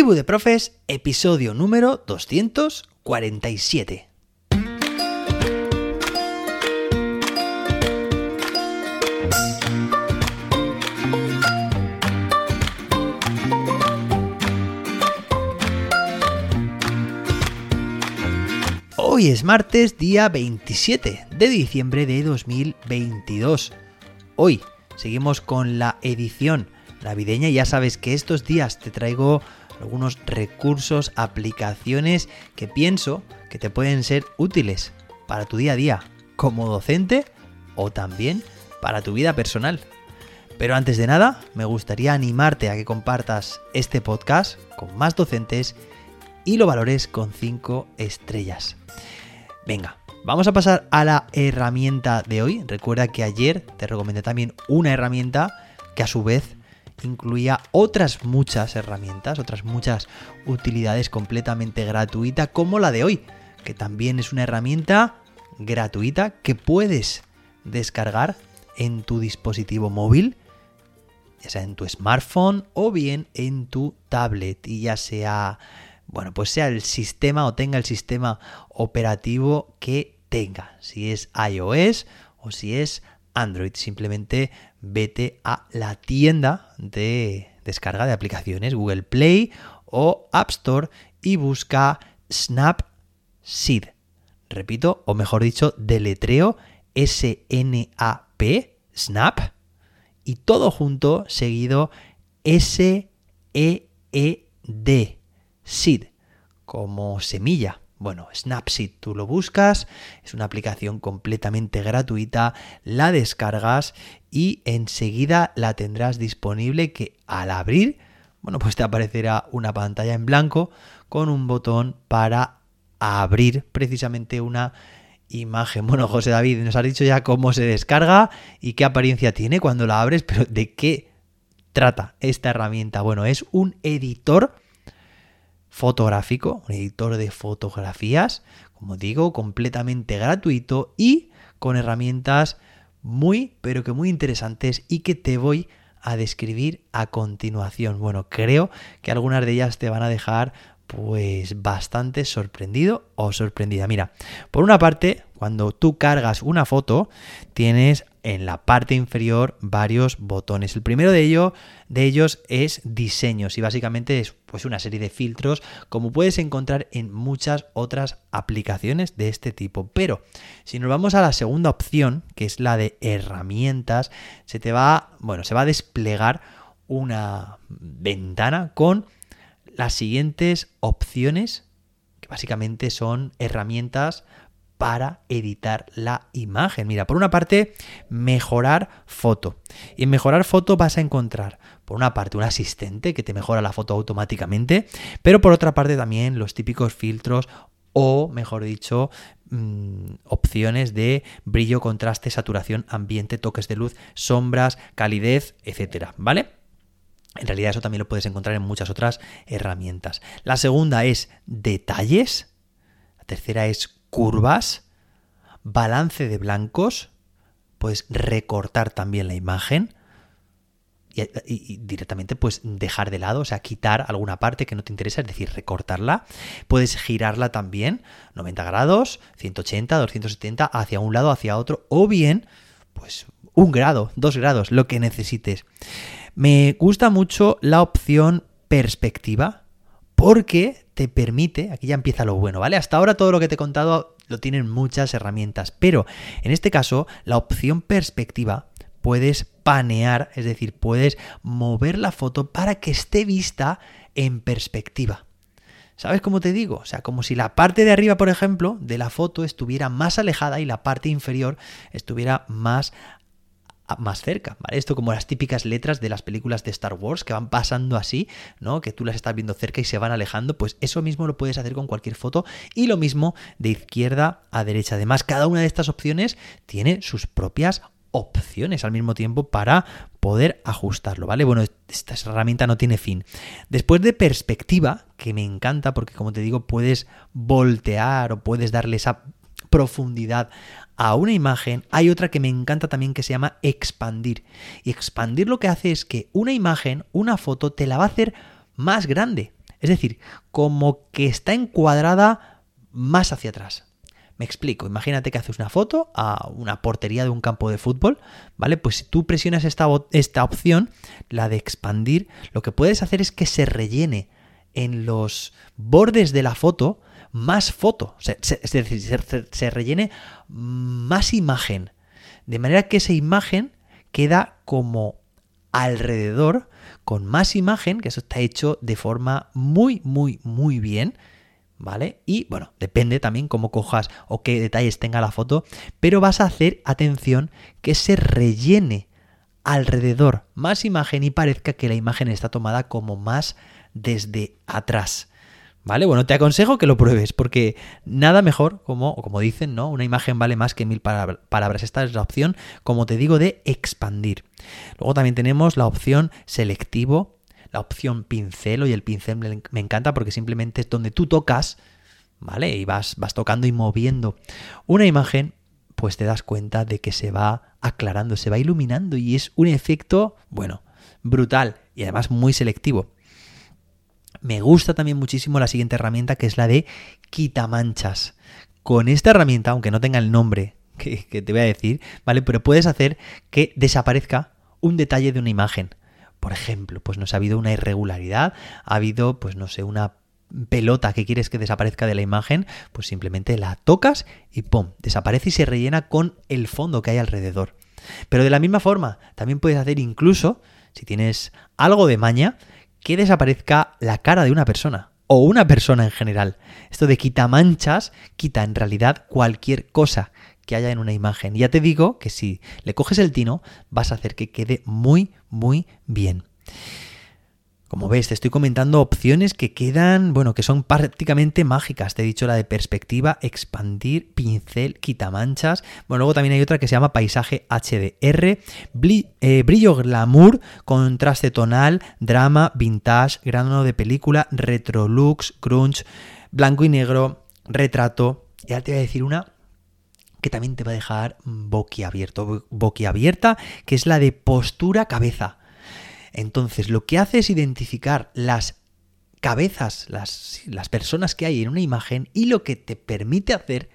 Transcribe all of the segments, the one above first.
Tribu de Profes, episodio número 247. Hoy es martes, día 27 de diciembre de 2022. Hoy seguimos con la edición navideña ya sabes que estos días te traigo algunos recursos, aplicaciones que pienso que te pueden ser útiles para tu día a día como docente o también para tu vida personal. Pero antes de nada, me gustaría animarte a que compartas este podcast con más docentes y lo valores con 5 estrellas. Venga, vamos a pasar a la herramienta de hoy. Recuerda que ayer te recomendé también una herramienta que a su vez incluía otras muchas herramientas, otras muchas utilidades completamente gratuita como la de hoy, que también es una herramienta gratuita que puedes descargar en tu dispositivo móvil, ya sea en tu smartphone o bien en tu tablet. Y ya sea, bueno, pues sea el sistema o tenga el sistema operativo que tenga, si es iOS o si es Android, simplemente vete a la tienda de descarga de aplicaciones, Google Play o App Store y busca Snapseed. Repito, o mejor dicho, deletreo S-N-A-P, Snap, y todo junto seguido S-E-E-D, Seed, como semilla. Bueno, Snapseed, tú lo buscas, es una aplicación completamente gratuita, la descargas y enseguida la tendrás disponible que al abrir, bueno, pues te aparecerá una pantalla en blanco con un botón para abrir precisamente una imagen. Bueno, José David, nos has dicho ya cómo se descarga y qué apariencia tiene cuando la abres, pero ¿de qué trata esta herramienta? Bueno, es un editor fotográfico, un editor de fotografías, como digo, completamente gratuito y con herramientas muy, pero que muy interesantes y que te voy a describir a continuación. Bueno, creo que algunas de ellas te van a dejar pues bastante sorprendido o sorprendida. Mira, por una parte, cuando tú cargas una foto, tienes en la parte inferior varios botones. El primero de, ello, de ellos es diseños y básicamente es pues una serie de filtros como puedes encontrar en muchas otras aplicaciones de este tipo. Pero si nos vamos a la segunda opción, que es la de herramientas, se te va, bueno, se va a desplegar una ventana con las siguientes opciones que básicamente son herramientas para editar la imagen. Mira, por una parte, mejorar foto. Y en mejorar foto vas a encontrar, por una parte, un asistente que te mejora la foto automáticamente, pero por otra parte también los típicos filtros o, mejor dicho, mm, opciones de brillo, contraste, saturación, ambiente, toques de luz, sombras, calidez, etcétera, ¿vale? En realidad eso también lo puedes encontrar en muchas otras herramientas. La segunda es detalles. La tercera es curvas, balance de blancos, puedes recortar también la imagen y, directamente pues dejar de lado, o sea, quitar alguna parte que no te interesa, es decir, recortarla. Puedes girarla también 90 grados, 180, 270, hacia un lado, hacia otro, o bien, pues un grado, dos grados, lo que necesites. Me gusta mucho la opción perspectiva porque te permite, aquí ya empieza lo bueno, ¿vale? Hasta ahora todo lo que te he contado lo tienen muchas herramientas, pero en este caso la opción perspectiva puedes panear, es decir, puedes mover la foto para que esté vista en perspectiva. ¿Sabes cómo te digo? O sea, como si la parte de arriba, por ejemplo, de la foto estuviera más alejada y la parte inferior estuviera más más cerca, ¿vale? Esto como las típicas letras de las películas de Star Wars que van pasando así, ¿no? Que tú las estás viendo cerca y se van alejando, pues eso mismo lo puedes hacer con cualquier foto y lo mismo de izquierda a derecha. Además, cada una de estas opciones tiene sus propias opciones al mismo tiempo para poder ajustarlo, ¿vale? Bueno, esta herramienta no tiene fin. Después de perspectiva, que me encanta porque como te digo, puedes voltear o puedes darle esa profundidad a una imagen, hay otra que me encanta también que se llama expandir. Y expandir lo que hace es que una imagen, una foto, te la va a hacer más grande. Es decir, como que está encuadrada más hacia atrás. Me explico, imagínate que haces una foto a una portería de un campo de fútbol, ¿vale? Pues si tú presionas esta, esta opción, la de expandir, lo que puedes hacer es que se rellene en los bordes de la foto más foto, es decir, se, se rellene más imagen, de manera que esa imagen queda como alrededor con más imagen, que eso está hecho de forma muy, muy, muy bien, ¿vale? Y bueno, depende también cómo cojas o qué detalles tenga la foto, pero vas a hacer, atención, que se rellene alrededor más imagen y parezca que la imagen está tomada como más desde atrás. ¿Vale? Bueno, te aconsejo que lo pruebes porque nada mejor, como, como dicen, ¿no? Una imagen vale más que mil palabras. Esta es la opción, como te digo, de expandir. Luego también tenemos la opción selectivo, la opción pincel, y el pincel me encanta porque simplemente es donde tú tocas, ¿vale? Y vas, vas tocando y moviendo una imagen, pues te das cuenta de que se va aclarando, se va iluminando y es un efecto, bueno, brutal y además muy selectivo. Me gusta también muchísimo la siguiente herramienta que es la de quitamanchas. Con esta herramienta, aunque no tenga el nombre que, te voy a decir, ¿vale? Pero puedes hacer que desaparezca un detalle de una imagen. Por ejemplo, pues no ha habido una irregularidad, ha habido, pues no sé, una pelota que quieres que desaparezca de la imagen, pues simplemente la tocas y ¡pum! desaparece y se rellena con el fondo que hay alrededor. Pero de la misma forma, también puedes hacer incluso, si tienes algo de maña, que desaparezca la cara de una persona o una persona en general. Esto de quita manchas quita en realidad cualquier cosa que haya en una imagen. Ya te digo que si le coges el tino, vas a hacer que quede muy, muy bien. Como ves, te estoy comentando opciones que quedan, bueno, que son prácticamente mágicas. Te he dicho la de perspectiva, expandir, pincel, quitamanchas. Bueno, luego también hay otra que se llama paisaje HDR, eh, brillo glamour, contraste tonal, drama, vintage, grano de película, retrolux, crunch, blanco y negro, retrato. Ya te voy a decir una que también te va a dejar boquiabierto, boquiabierta, que es la de postura cabeza. Entonces, lo que hace es identificar las cabezas, las, personas que hay en una imagen y lo que te permite hacer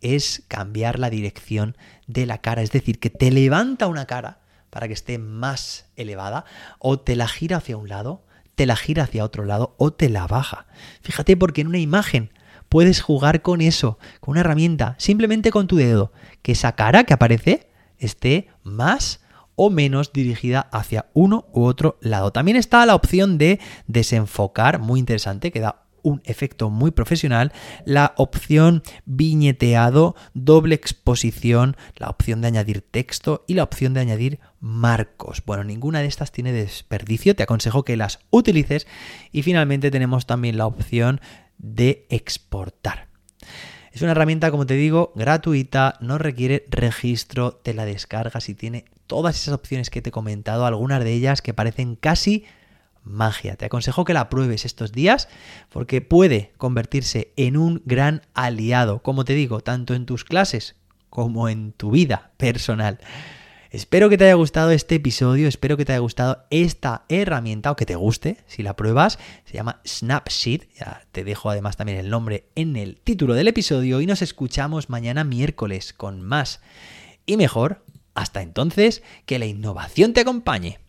es cambiar la dirección de la cara, es decir, que te levanta una cara para que esté más elevada o te la gira hacia un lado, te la gira hacia otro lado o te la baja. Fíjate porque en una imagen puedes jugar con eso, con una herramienta, simplemente con tu dedo, que esa cara que aparece esté más o menos dirigida hacia uno u otro lado. También está la opción de desenfocar, muy interesante, que da un efecto muy profesional, la opción viñeteado, doble exposición, la opción de añadir texto y la opción de añadir marcos. Bueno, ninguna de estas tiene desperdicio, te aconsejo que las utilices y finalmente tenemos también la opción de exportar. Es una herramienta, como te digo, gratuita, no requiere registro, te la descargas y tiene todas esas opciones que te he comentado, algunas de ellas que parecen casi magia. Te aconsejo que la pruebes estos días porque puede convertirse en un gran aliado, como te digo, tanto en tus clases como en tu vida personal. Espero que te haya gustado este episodio, espero que te haya gustado esta herramienta o que te guste si la pruebas. Se llama Snapsheet, ya te dejo además también el nombre en el título del episodio y nos escuchamos mañana miércoles con más y mejor. Hasta entonces, que la innovación te acompañe.